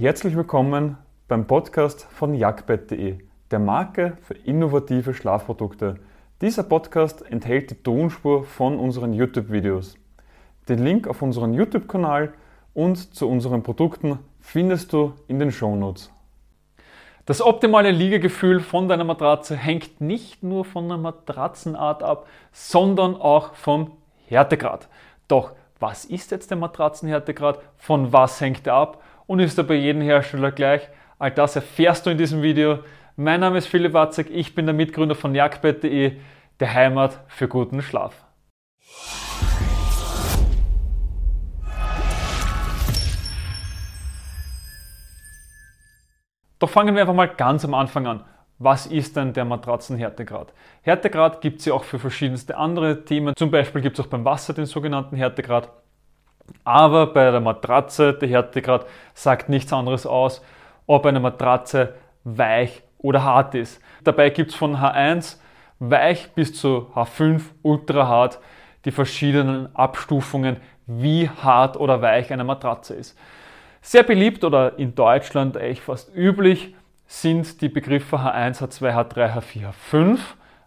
Herzlich willkommen beim Podcast von jagdbett.de, der Marke für innovative Schlafprodukte. Dieser Podcast enthält die Tonspur von unseren YouTube-Videos. Den Link auf unseren YouTube-Kanal und zu unseren Produkten findest du in den Shownotes. Das optimale Liegegefühl von deiner Matratze hängt nicht nur von der Matratzenart ab, sondern auch vom Härtegrad. Doch was ist jetzt der Matratzenhärtegrad? Von was hängt er ab? Und ist er bei jedem Hersteller gleich. All das erfährst du in diesem Video. Mein Name ist Philipp Watzek, ich bin der Mitgründer von jagdbett.de, der Heimat für guten Schlaf. Doch fangen wir einfach mal ganz am Anfang an. Was ist denn der Matratzenhärtegrad? Härtegrad gibt es ja auch für verschiedenste andere Themen. Zum Beispiel gibt es auch beim Wasser den sogenannten Härtegrad. Aber bei der Matratze, der Härtegrad sagt nichts anderes aus, ob eine Matratze weich oder hart ist. Dabei gibt es von H1 weich bis zu H5 ultra hart die verschiedenen Abstufungen, wie hart oder weich eine Matratze ist. Sehr beliebt oder in Deutschland eigentlich fast üblich sind die Begriffe H1, H2, H3, H4, H5.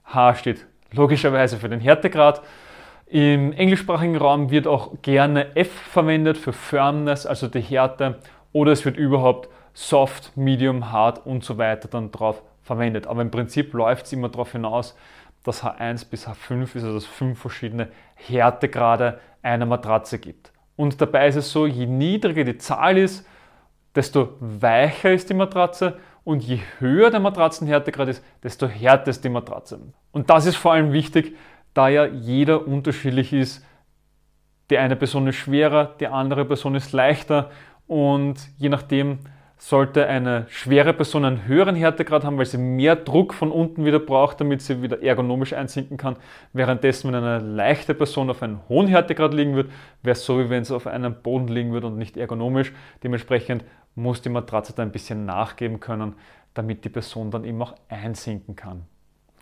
H steht logischerweise für den Härtegrad im englischsprachigen Raum wird auch gerne F verwendet für Firmness, also die Härte, oder es wird überhaupt Soft, Medium, Hard und so weiter dann drauf verwendet. Aber im Prinzip läuft es immer darauf hinaus, dass H1 bis H5 ist, also dass es fünf verschiedene Härtegrade einer Matratze gibt. Und dabei ist es so, je niedriger die Zahl ist, desto weicher ist die Matratze und je höher der Matratzenhärtegrad ist, desto härter ist die Matratze. Und das ist vor allem wichtig, da ja jeder unterschiedlich ist. Die eine Person ist schwerer, die andere Person ist leichter und je nachdem sollte eine schwere Person einen höheren Härtegrad haben, weil sie mehr Druck von unten wieder braucht, damit sie wieder ergonomisch einsinken kann. Währenddessen, wenn eine leichte Person auf einem hohen Härtegrad liegen wird, wäre es so, wie wenn sie auf einem Boden liegen würde und nicht ergonomisch. Dementsprechend muss die Matratze da ein bisschen nachgeben können, damit die Person dann eben auch einsinken kann.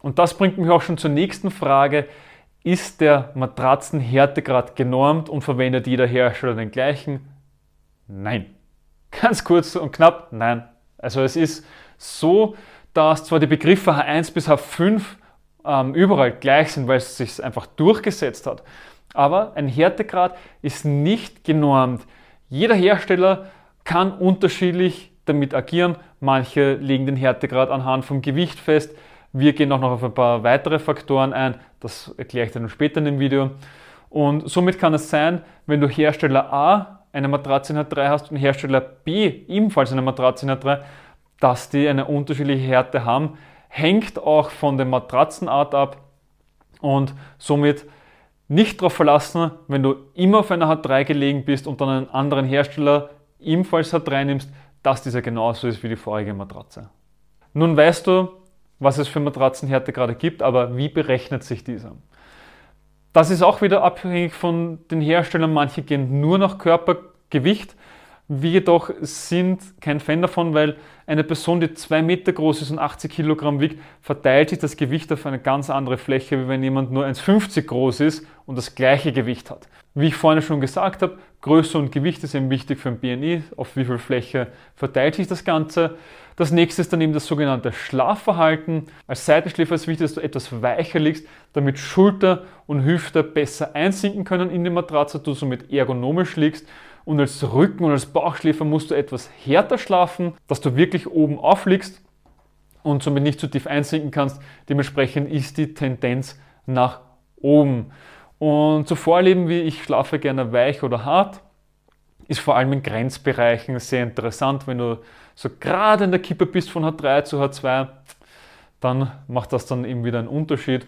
Und das bringt mich auch schon zur nächsten Frage. Ist der Matratzenhärtegrad genormt und verwendet jeder Hersteller den gleichen? Nein. Ganz kurz und knapp, nein. Also es ist so, dass zwar die Begriffe H1 bis H5 ähm, überall gleich sind, weil es sich einfach durchgesetzt hat, aber ein Härtegrad ist nicht genormt. Jeder Hersteller kann unterschiedlich damit agieren. Manche legen den Härtegrad anhand vom Gewicht fest, wir gehen auch noch auf ein paar weitere Faktoren ein, das erkläre ich dann später in dem Video. Und somit kann es sein, wenn du Hersteller A eine Matratze in H3 hast und Hersteller B ebenfalls eine Matratze in H3, dass die eine unterschiedliche Härte haben, hängt auch von der Matratzenart ab und somit nicht darauf verlassen, wenn du immer auf einer H3 gelegen bist und dann einen anderen Hersteller ebenfalls H3 nimmst, dass dieser genauso ist wie die vorige Matratze. Nun weißt du, was es für Matratzenhärte gerade gibt, aber wie berechnet sich dieser? Das ist auch wieder abhängig von den Herstellern. Manche gehen nur nach Körpergewicht. Wir jedoch sind kein Fan davon, weil eine Person, die zwei Meter groß ist und 80 Kilogramm wiegt, verteilt sich das Gewicht auf eine ganz andere Fläche, wie wenn jemand nur 1,50 groß ist und das gleiche Gewicht hat. Wie ich vorhin schon gesagt habe, Größe und Gewicht ist eben wichtig für ein BNI, auf wie viel Fläche verteilt sich das Ganze. Das nächste ist dann eben das sogenannte Schlafverhalten. Als Seitenschläfer ist wichtig, dass du etwas weicher liegst, damit Schulter und Hüfte besser einsinken können in die Matratze, du somit ergonomisch liegst. Und als Rücken- und als Bauchschläfer musst du etwas härter schlafen, dass du wirklich oben aufliegst und somit nicht zu tief einsinken kannst. Dementsprechend ist die Tendenz nach oben. Und zu Vorlieben wie ich schlafe gerne weich oder hart, ist vor allem in Grenzbereichen sehr interessant. Wenn du so gerade in der Kippe bist von H3 zu H2, dann macht das dann eben wieder einen Unterschied.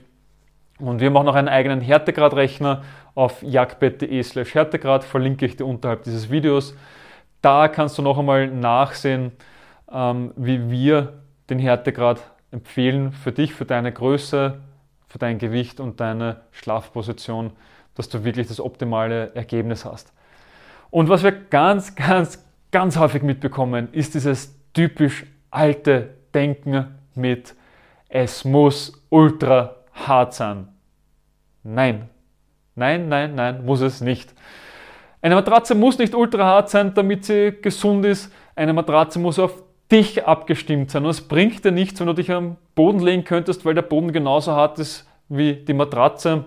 Und wir haben auch noch einen eigenen Härtegradrechner auf jagdbett.de slash Härtegrad, verlinke ich dir unterhalb dieses Videos. Da kannst du noch einmal nachsehen, ähm, wie wir den Härtegrad empfehlen für dich, für deine Größe, für dein Gewicht und deine Schlafposition, dass du wirklich das optimale Ergebnis hast. Und was wir ganz, ganz, ganz häufig mitbekommen, ist dieses typisch alte Denken mit es muss ultra hart sein. Nein, nein, nein, nein, muss es nicht. Eine Matratze muss nicht ultra hart sein, damit sie gesund ist. Eine Matratze muss auf dich abgestimmt sein. Und es bringt dir nichts, wenn du dich am Boden legen könntest, weil der Boden genauso hart ist wie die Matratze.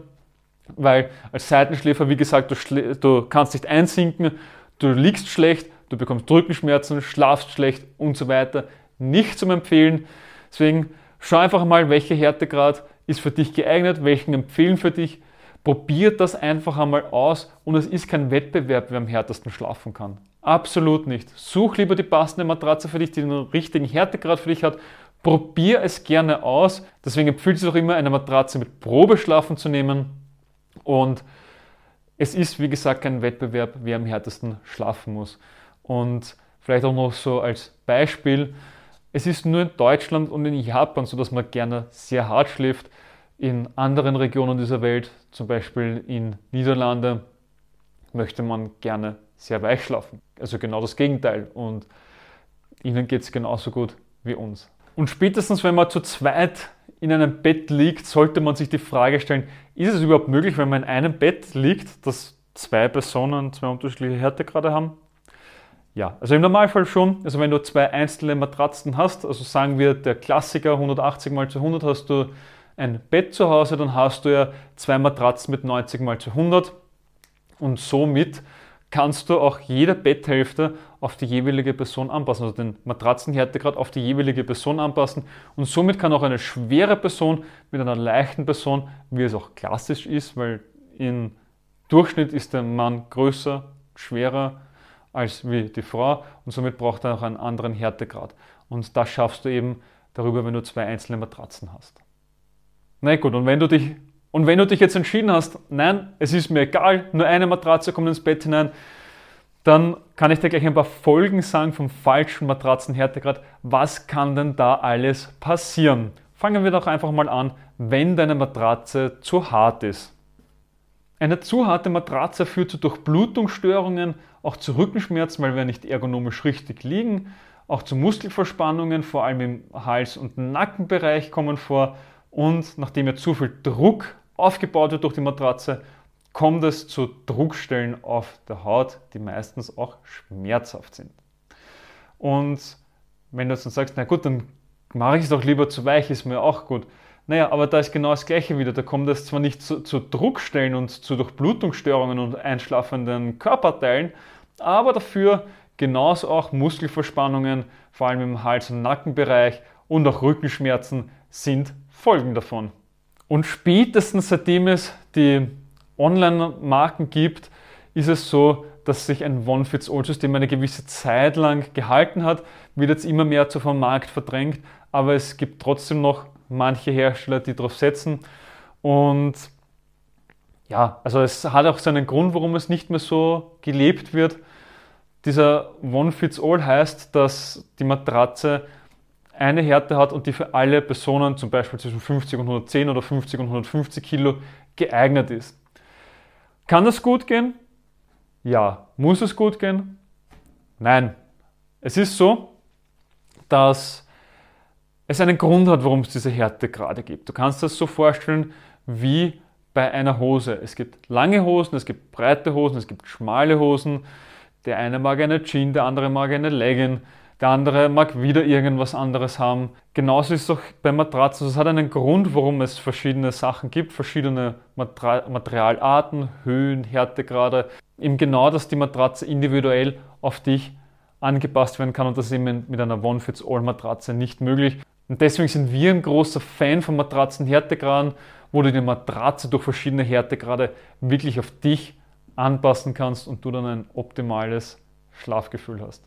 Weil als Seitenschläfer, wie gesagt, du, du kannst nicht einsinken, du liegst schlecht, du bekommst Rückenschmerzen, schlafst schlecht und so weiter. Nicht zum Empfehlen. Deswegen schau einfach mal, welcher Härtegrad ist für dich geeignet, welchen empfehlen für dich. Probiert das einfach einmal aus und es ist kein Wettbewerb, wer am härtesten schlafen kann. Absolut nicht. Such lieber die passende Matratze für dich, die den richtigen Härtegrad für dich hat. Probier es gerne aus. Deswegen empfiehlt es auch immer, eine Matratze mit Probeschlafen zu nehmen. Und es ist, wie gesagt, kein Wettbewerb, wer am härtesten schlafen muss. Und vielleicht auch noch so als Beispiel, es ist nur in Deutschland und in Japan so, dass man gerne sehr hart schläft. In anderen Regionen dieser Welt, zum Beispiel in Niederlande, möchte man gerne sehr weich schlafen. Also genau das Gegenteil. Und ihnen geht es genauso gut wie uns. Und spätestens, wenn man zu zweit in einem Bett liegt, sollte man sich die Frage stellen, ist es überhaupt möglich, wenn man in einem Bett liegt, dass zwei Personen zwei unterschiedliche Härtegrade haben? Ja, also im Normalfall schon. Also wenn du zwei einzelne Matratzen hast, also sagen wir der Klassiker 180 mal zu 100 hast du ein Bett zu Hause, dann hast du ja zwei Matratzen mit 90 mal zu 100 und somit kannst du auch jede Betthälfte auf die jeweilige Person anpassen, also den Matratzenhärtegrad auf die jeweilige Person anpassen. Und somit kann auch eine schwere Person mit einer leichten Person, wie es auch klassisch ist, weil im Durchschnitt ist der Mann größer, schwerer als wie die Frau und somit braucht er auch einen anderen Härtegrad. Und das schaffst du eben darüber, wenn du zwei einzelne Matratzen hast. Na gut, und wenn du dich und wenn du dich jetzt entschieden hast, nein, es ist mir egal, nur eine Matratze kommt ins Bett hinein, dann kann ich dir gleich ein paar Folgen sagen vom falschen Matratzenhärtegrad. Was kann denn da alles passieren? Fangen wir doch einfach mal an, wenn deine Matratze zu hart ist. Eine zu harte Matratze führt zu Durchblutungsstörungen, auch zu Rückenschmerzen, weil wir nicht ergonomisch richtig liegen, auch zu Muskelverspannungen, vor allem im Hals- und Nackenbereich kommen vor. Und nachdem ja zu viel Druck aufgebaut wird durch die Matratze, kommt es zu Druckstellen auf der Haut, die meistens auch schmerzhaft sind. Und wenn du jetzt dann sagst, na gut, dann mache ich es doch lieber zu weich, ist mir auch gut. Naja, aber da ist genau das Gleiche wieder. Da kommt es zwar nicht zu, zu Druckstellen und zu Durchblutungsstörungen und einschlafenden Körperteilen, aber dafür genauso auch Muskelverspannungen, vor allem im Hals- und Nackenbereich und auch Rückenschmerzen sind Folgen davon. Und spätestens seitdem es die Online-Marken gibt, ist es so, dass sich ein One-Fits-All-System eine gewisse Zeit lang gehalten hat, wird jetzt immer mehr zu vom Markt verdrängt, aber es gibt trotzdem noch manche Hersteller, die darauf setzen. Und ja, also es hat auch seinen Grund, warum es nicht mehr so gelebt wird. Dieser One-Fits-All heißt, dass die Matratze eine Härte hat und die für alle Personen, zum Beispiel zwischen 50 und 110 oder 50 und 150 Kilo, geeignet ist. Kann das gut gehen? Ja. Muss es gut gehen? Nein. Es ist so, dass es einen Grund hat, warum es diese Härtegrade gibt. Du kannst das so vorstellen wie bei einer Hose. Es gibt lange Hosen, es gibt breite Hosen, es gibt schmale Hosen. Der eine mag eine Jeans, der andere mag eine Legging. Der andere mag wieder irgendwas anderes haben. Genauso ist es auch bei Matratzen. Es hat einen Grund, warum es verschiedene Sachen gibt, verschiedene Materialarten, Höhen, Härtegrade. Eben genau, dass die Matratze individuell auf dich angepasst werden kann und das ist eben mit einer One-Fits-All-Matratze nicht möglich. Und deswegen sind wir ein großer Fan von Matratzen-Härtegraden, wo du die Matratze durch verschiedene Härtegrade wirklich auf dich anpassen kannst und du dann ein optimales Schlafgefühl hast.